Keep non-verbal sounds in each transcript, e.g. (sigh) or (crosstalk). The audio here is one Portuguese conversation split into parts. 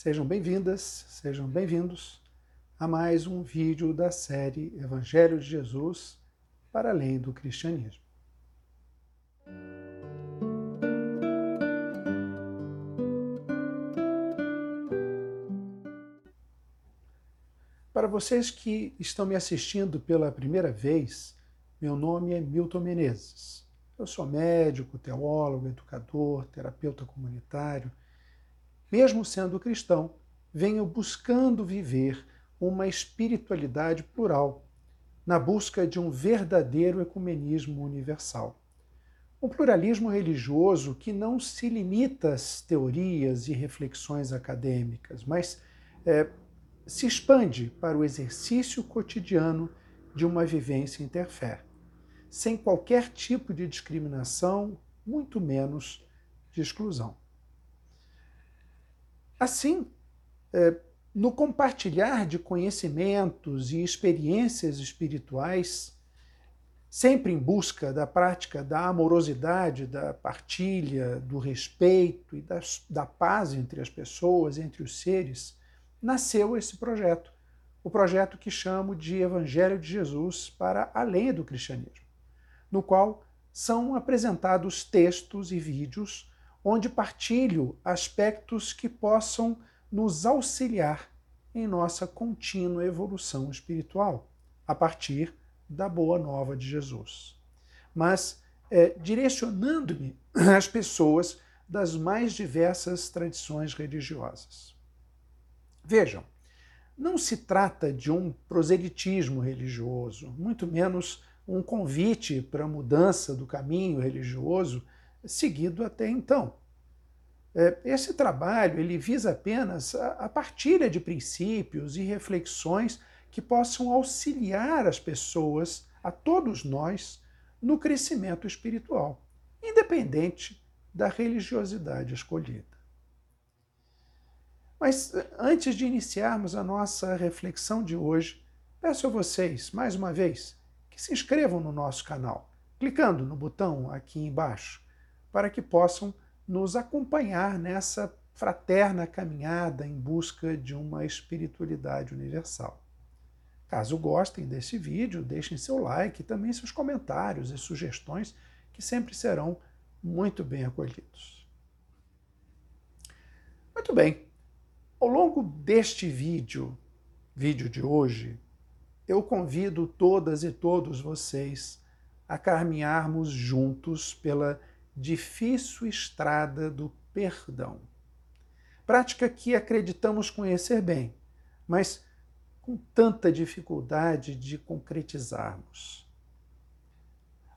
Sejam bem-vindas, sejam bem-vindos a mais um vídeo da série Evangelho de Jesus para além do cristianismo. Para vocês que estão me assistindo pela primeira vez, meu nome é Milton Menezes. Eu sou médico, teólogo, educador, terapeuta comunitário mesmo sendo cristão, venho buscando viver uma espiritualidade plural, na busca de um verdadeiro ecumenismo universal. Um pluralismo religioso que não se limita às teorias e reflexões acadêmicas, mas é, se expande para o exercício cotidiano de uma vivência interfé, sem qualquer tipo de discriminação, muito menos de exclusão. Assim, é, no compartilhar de conhecimentos e experiências espirituais, sempre em busca da prática da amorosidade, da partilha, do respeito e da, da paz entre as pessoas, entre os seres, nasceu esse projeto. O projeto que chamo de Evangelho de Jesus para além do cristianismo, no qual são apresentados textos e vídeos onde partilho aspectos que possam nos auxiliar em nossa contínua evolução espiritual, a partir da boa nova de Jesus. Mas é, direcionando-me (clears throat) às pessoas das mais diversas tradições religiosas. Vejam, não se trata de um proselitismo religioso, muito menos um convite para a mudança do caminho religioso seguido até então. É, esse trabalho ele visa apenas a partilha de princípios e reflexões que possam auxiliar as pessoas, a todos nós, no crescimento espiritual, independente da religiosidade escolhida. Mas antes de iniciarmos a nossa reflexão de hoje, peço a vocês, mais uma vez, que se inscrevam no nosso canal, clicando no botão aqui embaixo para que possam nos acompanhar nessa fraterna caminhada em busca de uma espiritualidade universal. Caso gostem desse vídeo, deixem seu like e também seus comentários e sugestões, que sempre serão muito bem acolhidos. Muito bem, ao longo deste vídeo, vídeo de hoje, eu convido todas e todos vocês a caminharmos juntos pela difícil estrada do perdão. Prática que acreditamos conhecer bem, mas com tanta dificuldade de concretizarmos.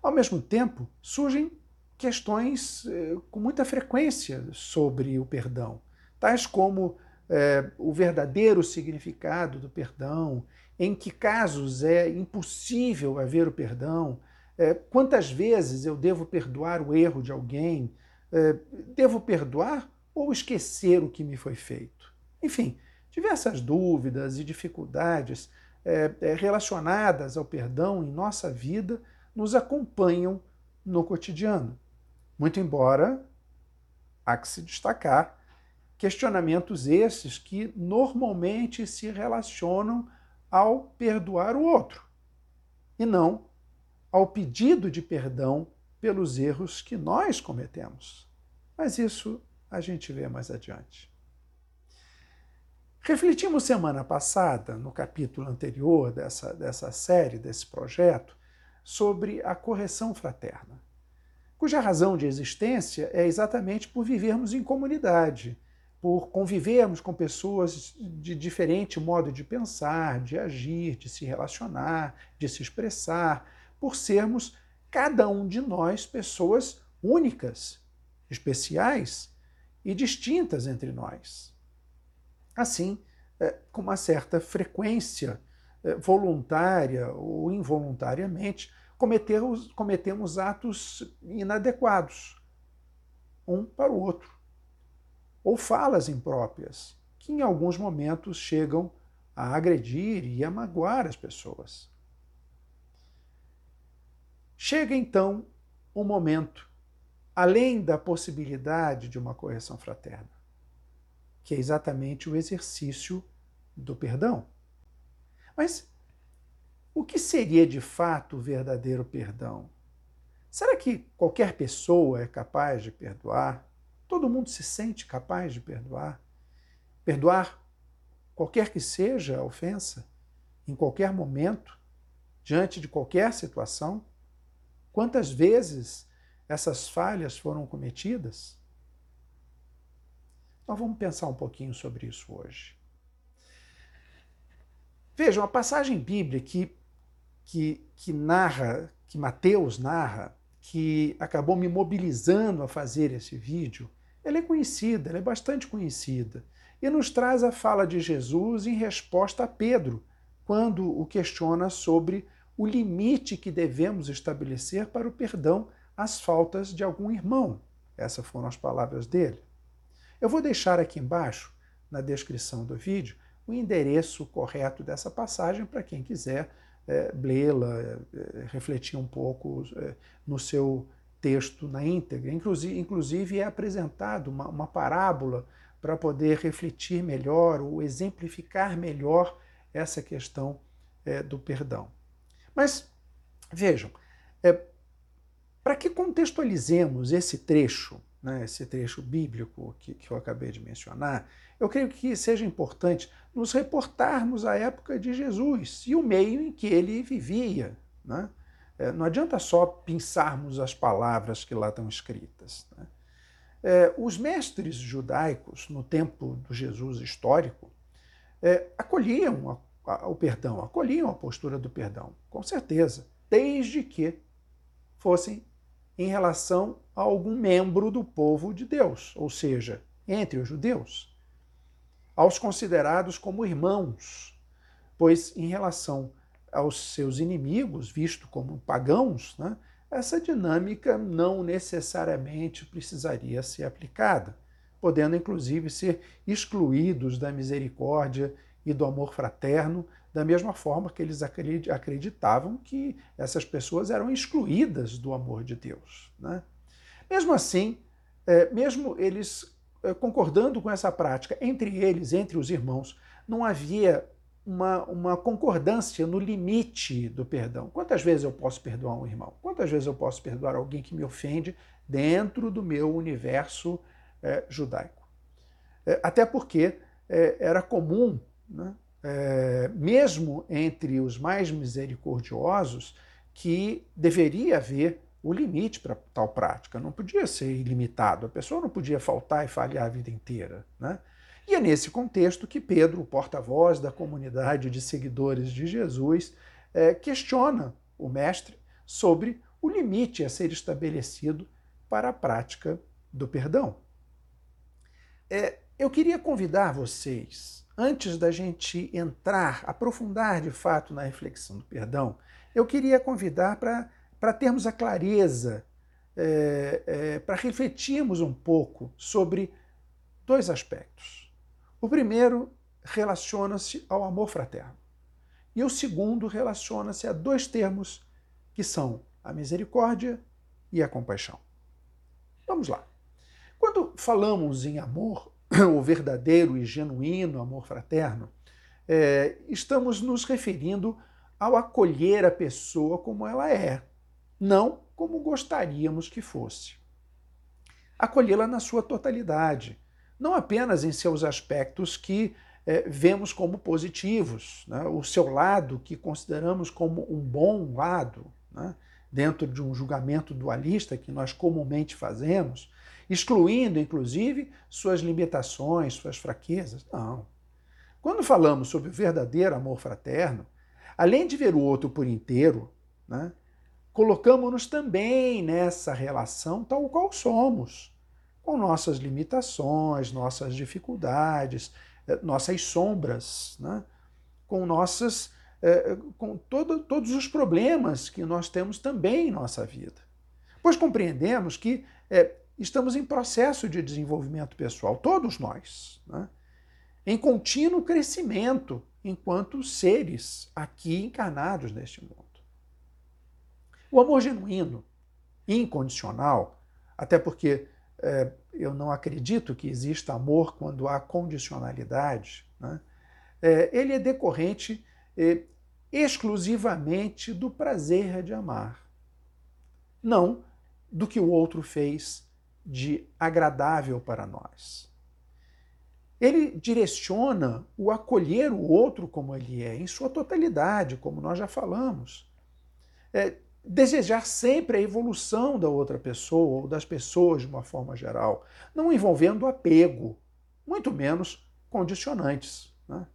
Ao mesmo tempo, surgem questões eh, com muita frequência sobre o perdão, tais como eh, o verdadeiro significado do perdão, em que casos é impossível haver o perdão, é, quantas vezes eu devo perdoar o erro de alguém? É, devo perdoar ou esquecer o que me foi feito? Enfim, diversas dúvidas e dificuldades é, é relacionadas ao perdão em nossa vida nos acompanham no cotidiano. Muito embora, há que se destacar, questionamentos esses que normalmente se relacionam ao perdoar o outro e não ao pedido de perdão pelos erros que nós cometemos. Mas isso a gente vê mais adiante. Refletimos semana passada, no capítulo anterior dessa, dessa série, desse projeto, sobre a correção fraterna, cuja razão de existência é exatamente por vivermos em comunidade, por convivermos com pessoas de diferente modo de pensar, de agir, de se relacionar, de se expressar, por sermos cada um de nós pessoas únicas, especiais e distintas entre nós. Assim, é, com uma certa frequência é, voluntária ou involuntariamente, cometemos, cometemos atos inadequados, um para o outro, ou falas impróprias, que em alguns momentos chegam a agredir e a magoar as pessoas. Chega então um momento, além da possibilidade de uma correção fraterna. que é exatamente o exercício do perdão. Mas o que seria de fato o verdadeiro perdão? Será que qualquer pessoa é capaz de perdoar? Todo mundo se sente capaz de perdoar? Perdoar qualquer que seja a ofensa, em qualquer momento, diante de qualquer situação? Quantas vezes essas falhas foram cometidas? Nós vamos pensar um pouquinho sobre isso hoje. Vejam, a passagem bíblica que, que, que narra, que Mateus narra, que acabou me mobilizando a fazer esse vídeo, ela é conhecida, ela é bastante conhecida, e nos traz a fala de Jesus em resposta a Pedro, quando o questiona sobre o limite que devemos estabelecer para o perdão às faltas de algum irmão. Essas foram as palavras dele. Eu vou deixar aqui embaixo, na descrição do vídeo, o endereço correto dessa passagem para quem quiser é, lê-la, é, refletir um pouco é, no seu texto na íntegra. Inclusive, inclusive é apresentado uma, uma parábola para poder refletir melhor ou exemplificar melhor essa questão é, do perdão. Mas vejam, é, para que contextualizemos esse trecho, né, esse trecho bíblico que, que eu acabei de mencionar, eu creio que seja importante nos reportarmos à época de Jesus e o meio em que ele vivia. Né? É, não adianta só pensarmos as palavras que lá estão escritas. Né? É, os mestres judaicos, no tempo do Jesus histórico, é, acolhiam o perdão, acolhiam a postura do perdão, com certeza, desde que fossem em relação a algum membro do povo de Deus, ou seja, entre os judeus aos considerados como irmãos, pois em relação aos seus inimigos, visto como pagãos, né, essa dinâmica não necessariamente precisaria ser aplicada, podendo inclusive ser excluídos da misericórdia e do amor fraterno, da mesma forma que eles acreditavam que essas pessoas eram excluídas do amor de Deus. Né? Mesmo assim, é, mesmo eles eh, concordando com essa prática entre eles, entre os irmãos, não havia uma, uma concordância no limite do perdão. Quantas vezes eu posso perdoar um irmão? Quantas vezes eu posso perdoar alguém que me ofende dentro do meu universo é, judaico? É, até porque é, era comum, né, mesmo entre os mais misericordiosos, que deveria haver o limite para tal prática. Não podia ser ilimitado. A pessoa não podia faltar e falhar a vida inteira. Né? E é nesse contexto que Pedro, o porta-voz da comunidade de seguidores de Jesus, é, questiona o mestre sobre o limite a ser estabelecido para a prática do perdão. É, eu queria convidar vocês, antes da gente entrar, aprofundar de fato na reflexão do perdão, eu queria convidar para termos a clareza, é, é, para refletirmos um pouco sobre dois aspectos. O primeiro relaciona-se ao amor fraterno. E o segundo relaciona-se a dois termos que são a misericórdia e a compaixão. Vamos lá. Quando falamos em amor, (coughs) o verdadeiro e genuíno amor fraterno, é, estamos nos referindo ao acolher a pessoa como ela é, não como gostaríamos que fosse. Acolhê-la na sua totalidade, não apenas em seus aspectos que é, vemos como positivos, né? o seu lado que consideramos como um bom lado, né? dentro de um julgamento dualista que nós comumente fazemos, excluindo, inclusive, suas limitações, suas fraquezas. Não. Quando falamos sobre o verdadeiro amor fraterno, além de ver o outro por inteiro, né, colocamos-nos também nessa relação tal qual somos, com nossas limitações, nossas dificuldades, eh, nossas sombras, né? com nossas eh, com todo, todos os problemas que nós temos também em nossa vida. Pois compreendemos que é, estamos em processo de desenvolvimento pessoal, todos nós, né? em contínuo crescimento enquanto seres aqui encarnados neste mundo. O amor genuíno, incondicional, até porque é, eu não acredito que exista amor quando há condicionalidade, né? é, ele é decorrente é, exclusivamente do prazer de amar, não do que o outro fez de agradável para nós. Ele direciona o acolher o outro como ele é, em sua totalidade, como nós já falamos. É, desejar sempre a evolução da outra pessoa ou das pessoas de uma forma geral, não envolvendo apego, muito menos condicionantes. Né?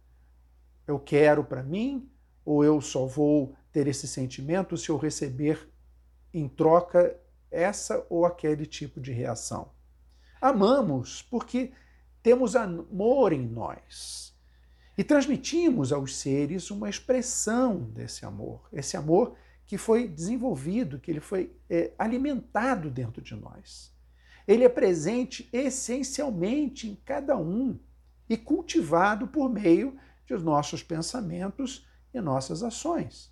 Eu quero para mim, ou eu só vou ter esse sentimento se eu receber em troca essa ou aquele tipo de reação. Amamos porque temos amor em nós. E transmitimos aos seres uma expressão desse amor, esse amor que foi desenvolvido, que ele foi é, alimentado dentro de nós. Ele é presente essencialmente em cada um e cultivado por meio de nossos pensamentos e nossas ações.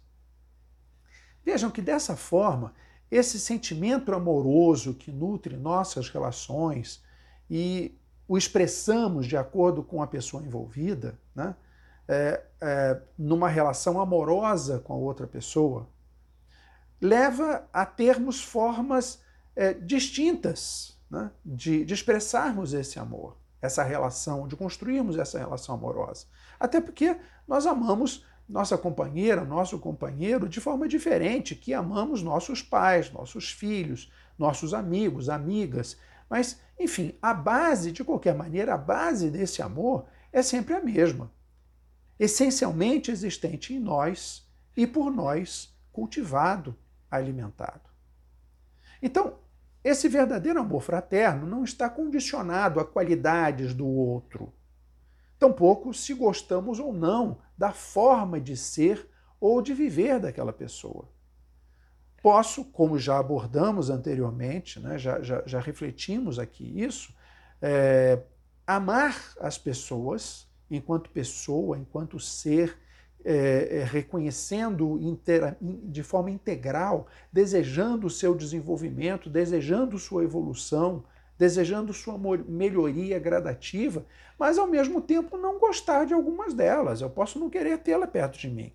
Vejam que dessa forma, esse sentimento amoroso que nutre nossas relações e o expressamos de acordo com a pessoa envolvida, né? É, é, numa relação amorosa com a outra pessoa, leva a termos formas é, distintas né? de, de expressarmos esse amor, essa relação, de construirmos essa relação amorosa. Até porque nós amamos nossa companheira, nosso companheiro de forma diferente que amamos nossos pais, nossos filhos, nossos amigos, amigas, mas, enfim, a base, de qualquer maneira, a base desse amor é sempre a mesma. Essencialmente existente em nós e por nós cultivado, alimentado. Então, esse verdadeiro amor fraterno não está condicionado a qualidades do outro. Tampouco se gostamos ou não da forma de ser ou de viver daquela pessoa. Posso, como já abordamos anteriormente, né, já, já, já refletimos aqui isso, é, amar as pessoas enquanto pessoa, enquanto ser, é, é, reconhecendo de forma integral, desejando o seu desenvolvimento, desejando sua evolução, desejando sua melhoria gradativa, mas ao mesmo tempo não gostar de algumas delas. Eu posso não querer tê-la perto de mim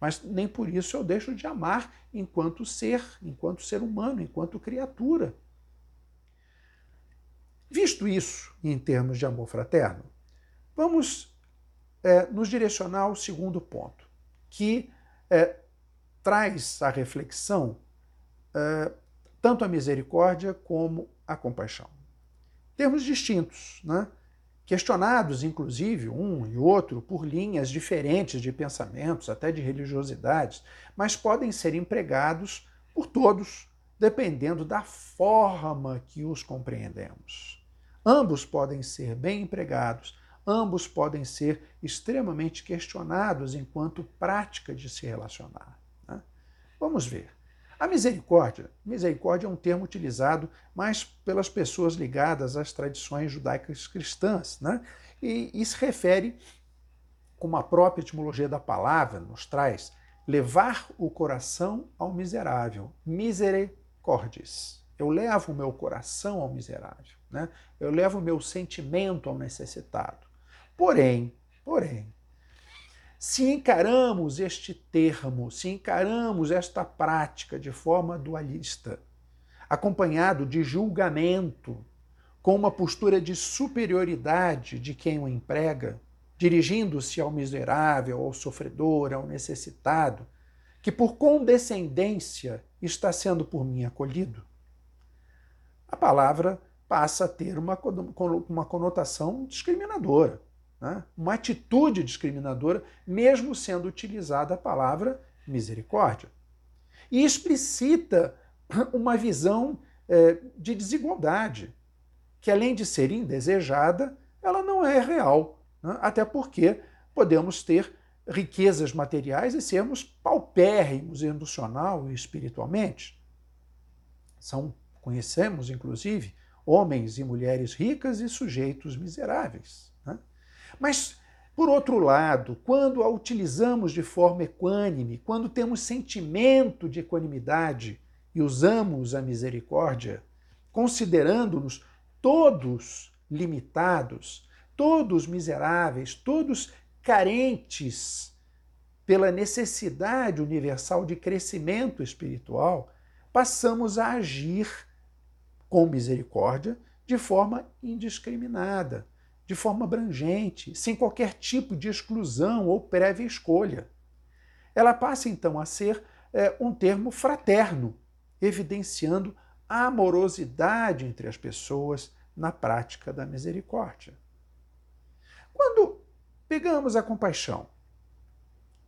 mas nem por isso eu deixo de amar enquanto ser, enquanto ser humano, enquanto criatura. Visto isso em termos de amor fraterno, vamos é, nos direcionar ao segundo ponto, que é, traz a reflexão é, tanto a misericórdia como a compaixão. Termos distintos, né? questionados, inclusive, um e outro, por linhas diferentes de pensamentos, até de religiosidades, mas podem ser empregados por todos, dependendo da forma que os compreendemos. Ambos podem ser bem empregados, ambos podem ser extremamente questionados enquanto prática de se relacionar. Né? Vamos ver. A misericórdia, misericórdia é um termo utilizado mais pelas pessoas ligadas às tradições judaicas cristãs, né? E, e se refere, como a própria etimologia da palavra nos traz, levar o coração ao miserável, misericordis. Eu levo o meu coração ao miserável, né? Eu levo o meu sentimento ao necessitado. Porém, porém, se encaramos este termo, se encaramos esta prática de forma dualista, acompanhado de julgamento, com uma postura de superioridade de quem o emprega, dirigindo-se ao miserável, ao sofredor, ao necessitado, que por condescendência está sendo por mim acolhido, a palavra passa a ter uma, uma conotação discriminadora né? uma atitude discriminadora, mesmo sendo utilizada a palavra misericórdia. E explicita (clears throat) uma visão é, de desigualdade, que além de ser indesejada, ela não é real. Né? Até porque podemos ter riquezas materiais e sermos paupérrimos emocional e espiritualmente. São, conhecemos, inclusive, homens e mulheres ricas e sujeitos miseráveis. Mas, por outro lado, quando a utilizamos de forma equânime, quando temos sentimento de equanimidade e usamos a misericórdia, considerando-nos todos limitados, todos miseráveis, todos carentes pela necessidade universal de crescimento espiritual, passamos a agir com misericórdia de forma indiscriminada, de forma abrangente, sem qualquer tipo de exclusão ou prévia escolha. Ela passa então a ser é, um termo fraterno, evidenciando a amorosidade entre as pessoas na prática da misericórdia. Quando pegamos a compaixão,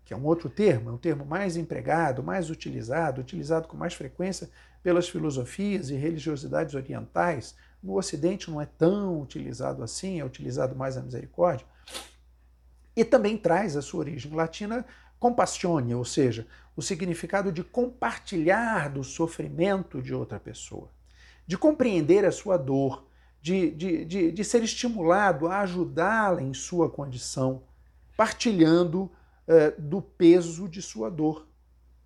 que é um outro termo, é um termo mais empregado, mais utilizado, utilizado com mais frequência pelas filosofias e religiosidades orientais, no Ocidente não é tão utilizado assim, é utilizado mais a misericórdia. E também traz a sua origem latina compassione, ou seja, o significado de compartilhar do sofrimento de outra pessoa, de compreender a sua dor, de, de, de, de ser estimulado a ajudá-la em sua condição, partilhando uh, do peso de sua dor.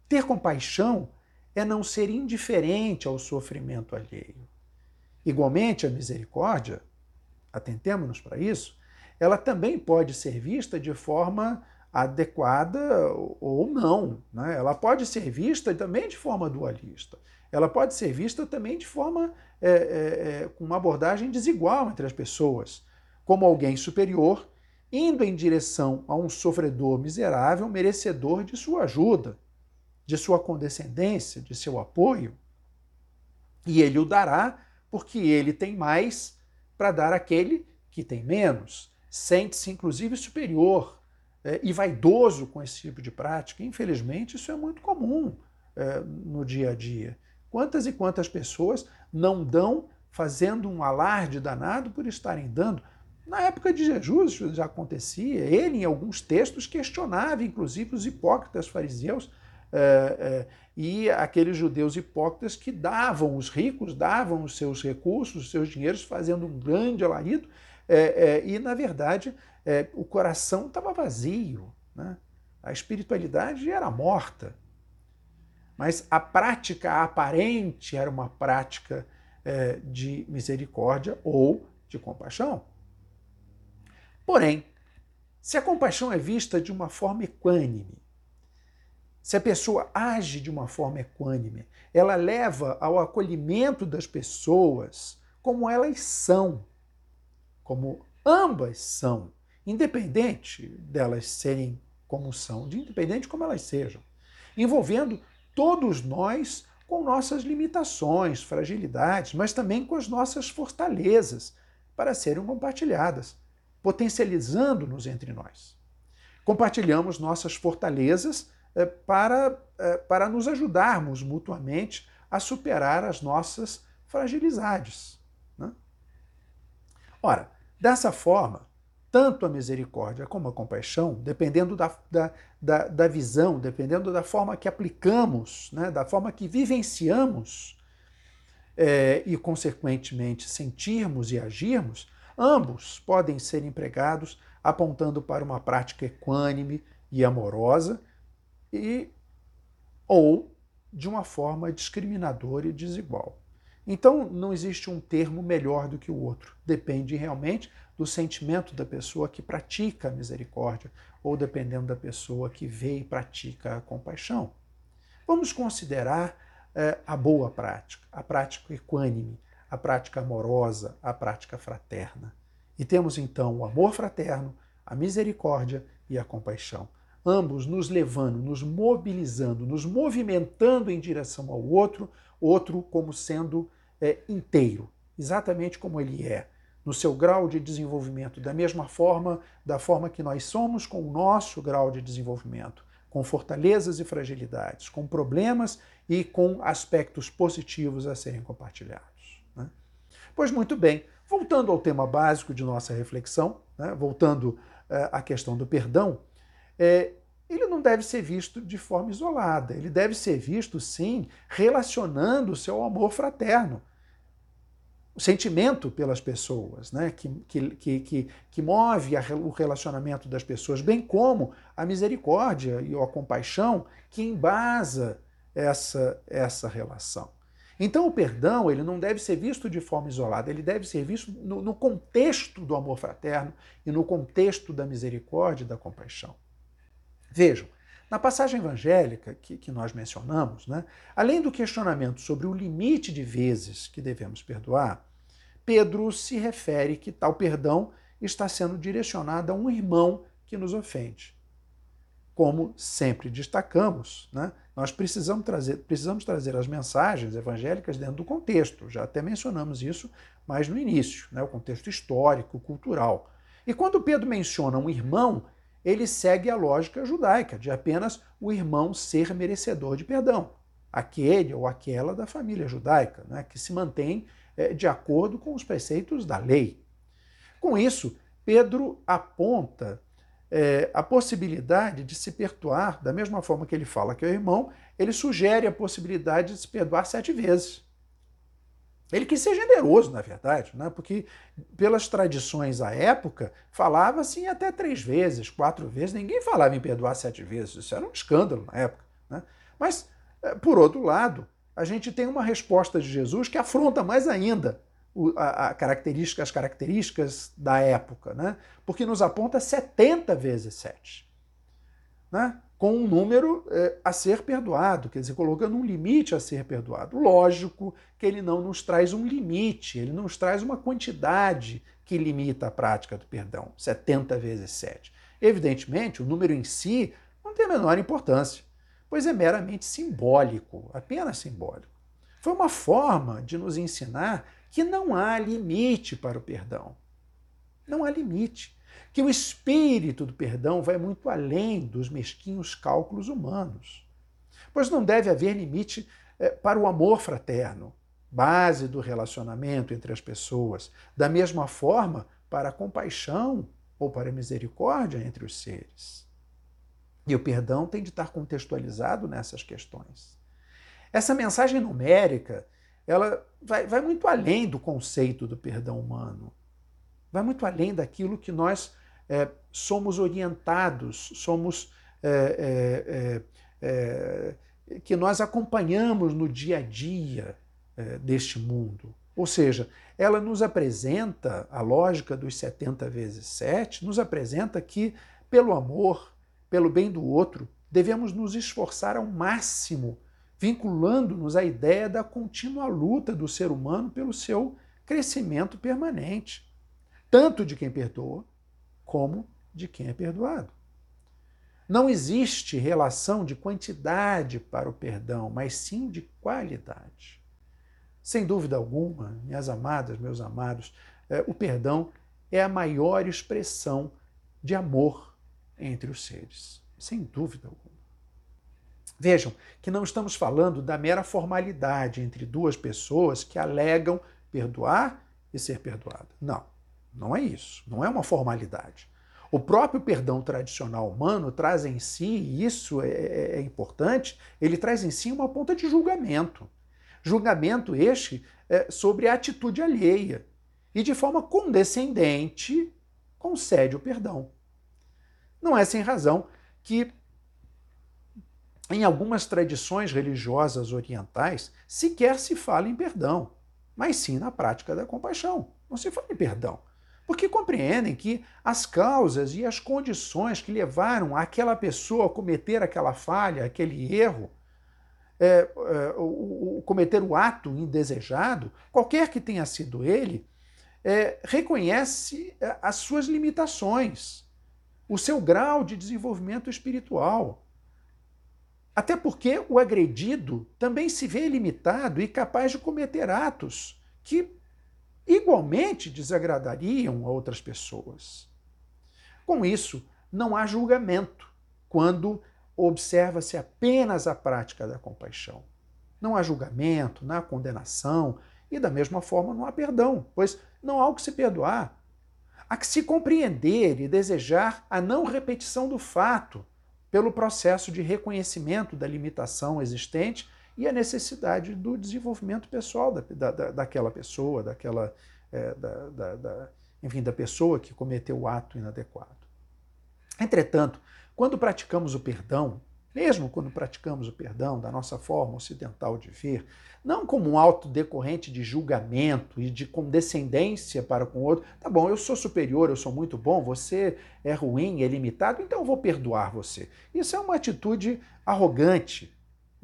Ter compaixão é não ser indiferente ao sofrimento alheio. Igualmente, a misericórdia, atentemos-nos para isso, ela também pode ser vista de forma adequada ou não. Né? Ela pode ser vista também de forma dualista. Ela pode ser vista também de forma é, é, é, com uma abordagem desigual entre as pessoas, como alguém superior indo em direção a um sofredor miserável, merecedor de sua ajuda, de sua condescendência, de seu apoio. E ele o dará porque ele tem mais para dar àquele que tem menos. Sente-se, inclusive, superior é, e vaidoso com esse tipo de prática. Infelizmente, isso é muito comum é, no dia a dia. Quantas e quantas pessoas não dão fazendo um alarde danado por estarem dando? Na época de Jesus isso já acontecia. Ele, em alguns textos, questionava, inclusive, os hipócritas fariseus é, é, e aqueles judeus hipócritas que davam, os ricos davam os seus recursos, os seus dinheiros, fazendo um grande alarido, é, e, na verdade, o coração estava vazio. Né? A espiritualidade era morta. Mas a prática aparente era uma prática de misericórdia ou de compaixão. Porém, se a compaixão é vista de uma forma equânime, se a pessoa age de uma forma equânime, ela leva ao acolhimento das pessoas como elas são, como ambas são, independente delas serem como são, de independente como elas sejam, envolvendo todos nós com nossas limitações, fragilidades, mas também com as nossas fortalezas para serem compartilhadas, potencializando-nos entre nós. Compartilhamos nossas fortalezas para, é, para nos ajudarmos mutuamente a superar as nossas fragilidades. Né? Ora, dessa forma, tanto a misericórdia como a compaixão, dependendo da, da, da, da visão, dependendo da forma que aplicamos, né, da forma que vivenciamos é, e, consequentemente, sentirmos e agirmos, ambos podem ser empregados apontando para uma prática equânime e amorosa e ou de uma forma discriminadora e desigual. Então, não existe um termo melhor do que o outro. Depende realmente do sentimento da pessoa que pratica a misericórdia ou dependendo da pessoa que vê e pratica a compaixão. Vamos considerar eh, a boa prática, a prática equânime, a prática amorosa, a prática fraterna. E temos então o amor fraterno, a misericórdia e a compaixão ambos nos levando, nos mobilizando, nos movimentando em direção ao outro, outro como sendo é, inteiro, exatamente como ele é, no seu grau de desenvolvimento, da mesma forma, da forma que nós somos com o nosso grau de desenvolvimento, com fortalezas e fragilidades, com problemas e com aspectos positivos a serem compartilhados. Né? Pois muito bem, voltando ao tema básico de nossa reflexão, né? voltando uh, à questão do perdão, é, ele não deve ser visto de forma isolada, ele deve ser visto, sim, relacionando o seu amor fraterno. O sentimento pelas pessoas, né? que, que, que, que move o relacionamento das pessoas, bem como a misericórdia e a compaixão que embasa essa, essa relação. Então o perdão ele não deve ser visto de forma isolada, ele deve ser visto no, no contexto do amor fraterno e no contexto da misericórdia e da compaixão. Vejam, na passagem evangélica que, que nós mencionamos, né, além do questionamento sobre o limite de vezes que devemos perdoar, Pedro se refere que tal perdão está sendo direcionado a um irmão que nos ofende. Como sempre destacamos, né, nós precisamos trazer, precisamos trazer as mensagens evangélicas dentro do contexto. Já até mencionamos isso mais no início, né, o contexto histórico, cultural. E quando Pedro menciona um irmão, ele segue a lógica judaica de apenas o irmão ser merecedor de perdão, aquele ou aquela da família judaica, né, que se mantém é, de acordo com os preceitos da lei. Com isso, Pedro aponta é, a possibilidade de se perdoar, da mesma forma que ele fala que é o irmão, ele sugere a possibilidade de se perdoar sete vezes. Ele quis ser generoso, na verdade, né? porque pelas tradições à época, falava assim até três vezes, quatro vezes, ninguém falava em perdoar sete vezes, isso era um escândalo na época. Né? Mas, eh, por outro lado, a gente tem uma resposta de Jesus que afronta mais ainda a, a característica, as características da época, né? porque nos aponta 70 vezes 7. Né? Com um número é, a ser perdoado, quer dizer, colocando um limite a ser perdoado. Lógico que ele não nos traz um limite, ele nos traz uma quantidade que limita a prática do perdão, 70 vezes 7. Evidentemente, o número em si não tem a menor importância, pois é meramente simbólico, apenas simbólico. Foi uma forma de nos ensinar que não há limite para o perdão. Não há limite que o espírito do perdão vai muito além dos mesquinhos cálculos humanos. Pois não deve haver limite eh, para o amor fraterno, base do relacionamento entre as pessoas, da mesma forma para a compaixão ou para a misericórdia entre os seres. E o perdão tem de estar contextualizado nessas questões. Essa mensagem numérica, ela vai, vai muito além do conceito do perdão humano. Vai muito além daquilo que nós é, somos orientados, somos é, é, é, é que nós acompanhamos no dia a dia é, deste mundo. Ou seja, ela nos apresenta, a lógica dos 70 vezes 7, nos apresenta que, pelo amor, pelo bem do outro, devemos nos esforçar ao máximo, vinculando-nos à ideia da contínua luta do ser humano pelo seu crescimento permanente, tanto de quem perdoa, como de quem é perdoado. Não existe relação de quantidade para o perdão, mas sim de qualidade. Sem dúvida alguma, minhas amadas, meus amados, eh, o perdão é a maior expressão de amor entre os seres. Sem dúvida alguma. Vejam que não estamos falando da mera formalidade entre duas pessoas que alegam perdoar e ser perdoada. Não. Não é isso, não é uma formalidade. O próprio perdão tradicional humano traz em si, e isso é, é, é importante, ele traz em si uma ponta de julgamento. Julgamento este é, sobre a atitude alheia. E de forma condescendente concede o perdão. Não é sem razão que em algumas tradições religiosas orientais sequer se fala em perdão, mas sim na prática da compaixão. Não se fala em perdão porque compreendem que as causas e as condições que levaram aquela pessoa a cometer aquela falha, aquele erro, é, é, o, o, cometer o ato indesejado, qualquer que tenha sido ele, é, reconhece é, as suas limitações, o seu grau de desenvolvimento espiritual. Até porque o agredido também se vê limitado e capaz de cometer atos que igualmente desagradariam a outras pessoas. Com isso, não há julgamento quando observa-se apenas a prática da compaixão. Não há julgamento, não há condenação e, da mesma forma, não há perdão, pois não há o que se perdoar. Há que se compreender e desejar a não repetição do fato pelo processo de reconhecimento da limitação existente e a necessidade do desenvolvimento pessoal da, da, daquela pessoa, daquela, é, da, da, enfim, da pessoa que cometeu o ato inadequado. Entretanto, quando praticamos o perdão, mesmo quando praticamos o perdão da nossa forma ocidental de ver, não como um auto decorrente de julgamento e de condescendência para com o outro. Tá bom, eu sou superior, eu sou muito bom, você é ruim, é limitado, então eu vou perdoar você. Isso é uma atitude arrogante.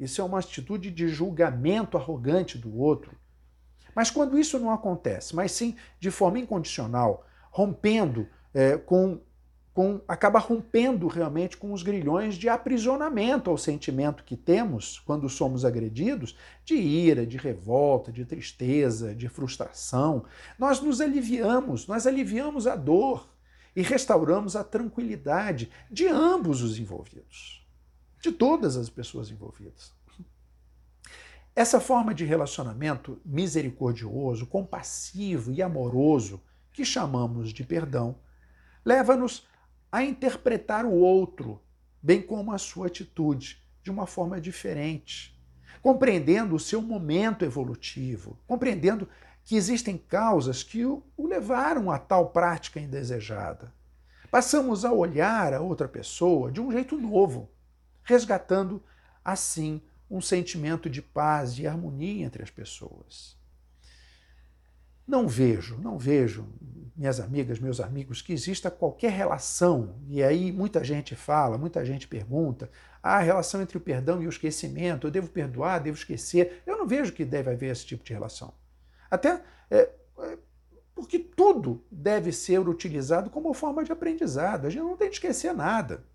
Isso é uma atitude de julgamento arrogante do outro. Mas quando isso não acontece, mas sim de forma incondicional, rompendo é, com com, acaba rompendo realmente com os grilhões de aprisionamento ao sentimento que temos quando somos agredidos, de ira, de revolta, de tristeza, de frustração. Nós nos aliviamos, nós aliviamos a dor e restauramos a tranquilidade de ambos os envolvidos, de todas as pessoas envolvidas. Essa forma de relacionamento misericordioso, compassivo e amoroso, que chamamos de perdão, leva-nos a interpretar o outro, bem como a sua atitude, de uma forma diferente, compreendendo o seu momento evolutivo, compreendendo que existem causas que o levaram a tal prática indesejada. Passamos a olhar a outra pessoa de um jeito novo, resgatando assim um sentimento de paz e harmonia entre as pessoas. Não vejo, não vejo, minhas amigas, meus amigos, que exista qualquer relação, e aí muita gente fala, muita gente pergunta, ah, a relação entre o perdão e o esquecimento, eu devo perdoar, devo esquecer. Eu não vejo que deve haver esse tipo de relação. Até é, é, porque tudo deve ser utilizado como forma de aprendizado. A gente não tem de esquecer nada.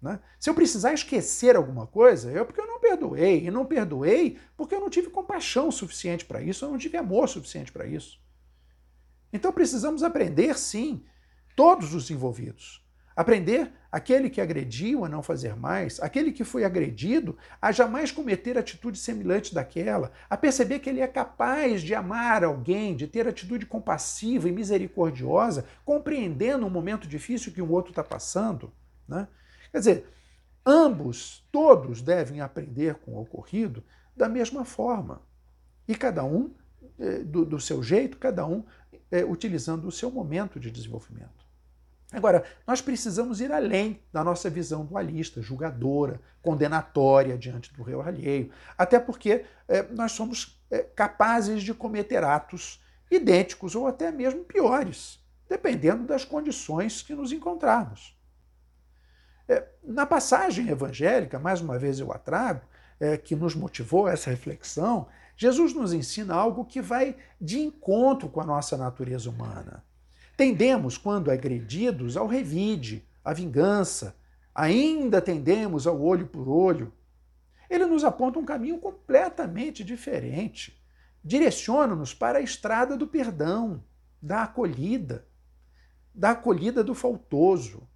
Né? Se eu precisar esquecer alguma coisa, é porque eu não perdoei. E não perdoei porque eu não tive compaixão suficiente para isso, eu não tive amor suficiente para isso. Então precisamos aprender, sim, todos os envolvidos. Aprender aquele que agrediu a não fazer mais, aquele que foi agredido a jamais cometer atitude semelhante daquela, a perceber que ele é capaz de amar alguém, de ter atitude compassiva e misericordiosa, compreendendo um momento difícil que o outro está passando. Né? Quer dizer, ambos, todos devem aprender com o ocorrido da mesma forma. E cada um eh, do, do seu jeito, cada um é, utilizando o seu momento de desenvolvimento. Agora, nós precisamos ir além da nossa visão dualista, julgadora, condenatória diante do réu alheio, até porque é, nós somos é, capazes de cometer atos idênticos ou até mesmo piores, dependendo das condições que nos encontrarmos. É, na passagem evangélica, mais uma vez eu a trago, é, que nos motivou essa reflexão, Jesus nos ensina algo que vai de encontro com a nossa natureza humana. Tendemos, quando agredidos, ao revide, à vingança, ainda tendemos ao olho por olho. Ele nos aponta um caminho completamente diferente. Direciona-nos para a estrada do perdão, da acolhida, da acolhida do faltoso,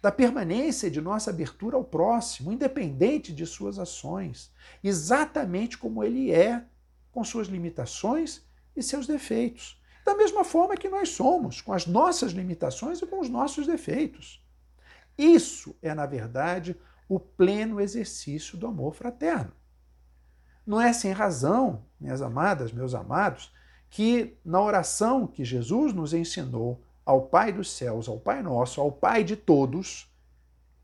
da permanência de nossa abertura ao próximo, independente de suas ações, exatamente como ele é, com suas limitações e seus defeitos. Da mesma forma que nós somos, com as nossas limitações e com os nossos defeitos. Isso é, na verdade, o pleno exercício do amor fraterno. Não é sem razão, minhas amadas, meus amados, que na oração que Jesus nos ensinou ao Pai dos céus, ao Pai nosso, ao Pai de todos,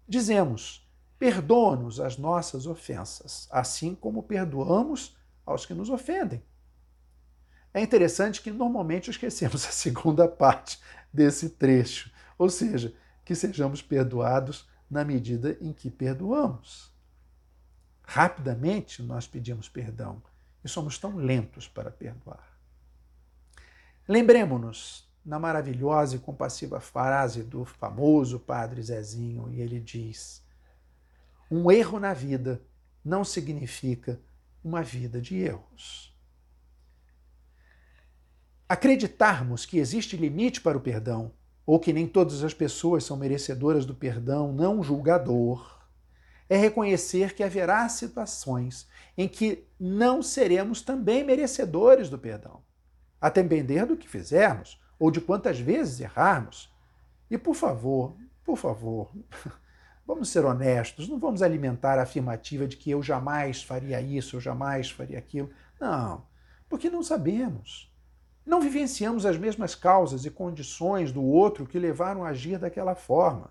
dizemos: perdoa-nos as nossas ofensas, assim como perdoamos aos que nos ofendem. É interessante que normalmente esquecemos (laughs) a segunda parte desse trecho, ou seja, que sejamos perdoados na medida em que perdoamos. Rapidamente nós pedimos perdão e somos tão lentos para perdoar. Lembremos-nos na maravilhosa e compassiva frase do famoso Padre Zezinho, e ele diz: Um erro na vida não significa uma vida de erros. Acreditarmos que existe limite para o perdão, ou que nem todas as pessoas são merecedoras do perdão não julgador, é reconhecer que haverá situações em que não seremos também merecedores do perdão, a depender do que fizermos ou de quantas vezes errarmos. E por favor, por favor, (laughs) vamos ser honestos, não vamos alimentar a afirmativa de que eu jamais faria isso, eu jamais faria aquilo. Não, porque não sabemos. Não vivenciamos as mesmas causas e condições do outro que levaram a agir daquela forma.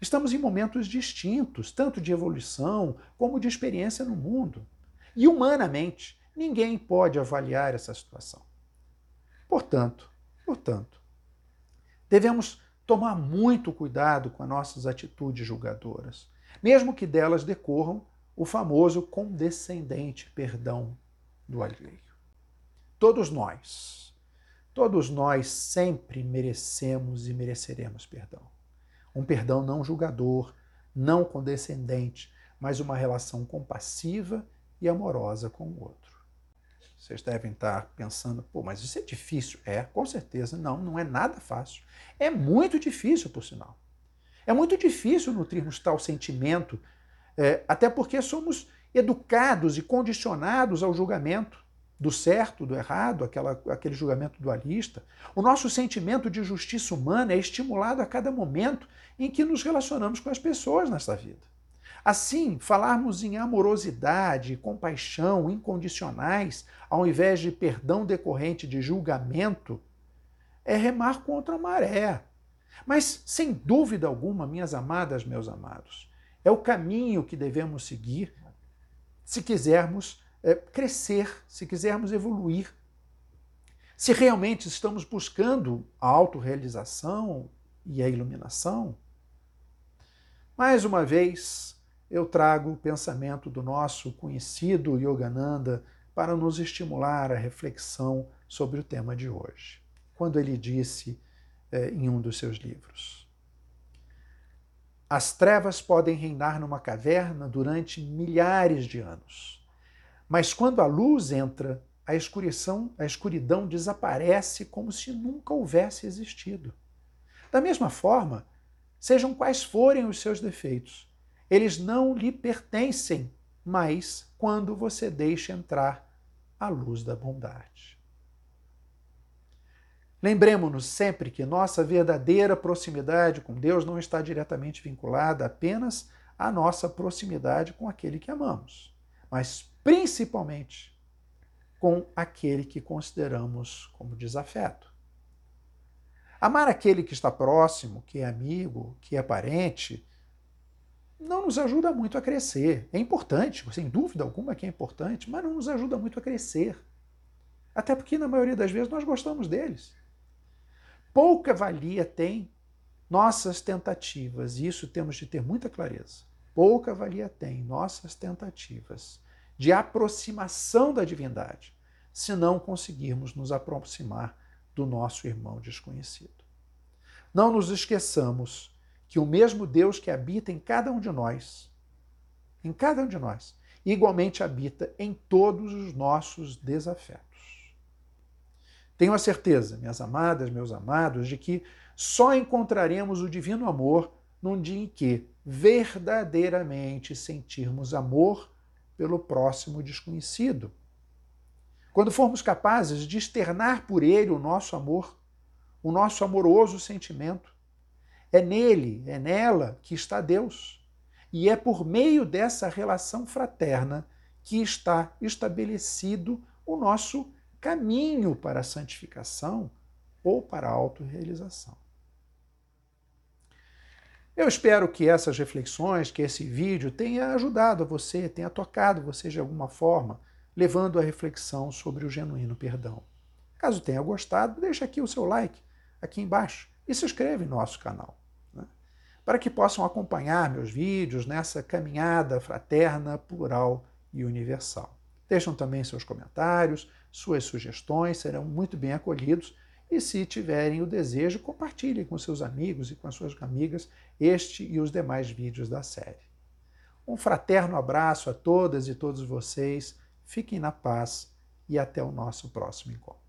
Estamos em momentos distintos, tanto de evolução como de experiência no mundo. E humanamente, ninguém pode avaliar essa situação. Portanto, portanto, devemos tomar muito cuidado com as nossas atitudes julgadoras, mesmo que delas decorram o famoso condescendente perdão do alheio. Todos nós, todos nós sempre merecemos e mereceremos perdão. Um perdão não julgador, não condescendente, mas uma relação compassiva e amorosa com o outro. Vocês devem estar pensando, pô, mas isso é difícil. É, com certeza. Não, não é nada fácil. É muito difícil, por sinal. É muito difícil nutrirmos tal sentimento, é, até porque somos educados e condicionados ao julgamento do certo, do errado, aquela, aquele julgamento dualista. O nosso sentimento de justiça humana é estimulado a cada momento em que nos relacionamos com as pessoas nessa vida. Assim, falarmos em amorosidade, compaixão incondicionais, ao invés de perdão decorrente de julgamento, é remar contra a maré. Mas, sem dúvida alguma, minhas amadas, meus amados, é o caminho que devemos seguir se quisermos é, crescer, se quisermos evoluir. Se realmente estamos buscando a autorrealização e a iluminação. Mais uma vez, eu trago o pensamento do nosso conhecido Yogananda para nos estimular a reflexão sobre o tema de hoje, quando ele disse é, em um dos seus livros: As trevas podem reinar numa caverna durante milhares de anos mas quando a luz entra, a escuridão, a escuridão desaparece como se nunca houvesse existido. Da mesma forma, sejam quais forem os seus defeitos, eles não lhe pertencem mais quando você deixa entrar a luz da bondade. Lembremos-nos sempre que nossa verdadeira proximidade com Deus não está diretamente vinculada apenas à nossa proximidade com aquele que amamos, mas principalmente com aquele que consideramos como desafeto. Amar aquele que está próximo, que é amigo, que é parente, não nos ajuda muito a crescer. É importante, sem dúvida alguma que é importante, mas não nos ajuda muito a crescer. Até porque, na maioria das vezes, nós gostamos deles. Pouca valia tem nossas tentativas, e isso temos de ter muita clareza. Pouca valia tem nossas tentativas de aproximação da divindade, se não conseguirmos nos aproximar do nosso irmão desconhecido. Não nos esqueçamos que o mesmo Deus que habita em cada um de nós, em cada um de nós, igualmente habita em todos os nossos desafetos. Tenho a certeza, minhas amadas, meus amados, de que só encontraremos o divino amor num dia em que verdadeiramente sentirmos amor pelo próximo desconhecido. Quando formos capazes de externar por ele o nosso amor, o nosso amoroso sentimento, é nele, é nela que está Deus. E é por meio dessa relação fraterna que está estabelecido o nosso caminho para a santificação ou para a autorrealização. Eu espero que essas reflexões, que esse vídeo tenha ajudado você, tenha tocado você de alguma forma, levando a reflexão sobre o genuíno perdão. Caso tenha gostado, deixa aqui o seu like aqui embaixo e se inscreve no nosso canal? Para que possam acompanhar meus vídeos nessa caminhada fraterna, plural e universal. Deixam também seus comentários, suas sugestões serão muito bem acolhidos e se tiverem o desejo, compartilhem com seus amigos e com as suas amigas este e os demais vídeos da série. Um fraterno abraço a todas e todos vocês, fiquem na paz e até o nosso próximo encontro.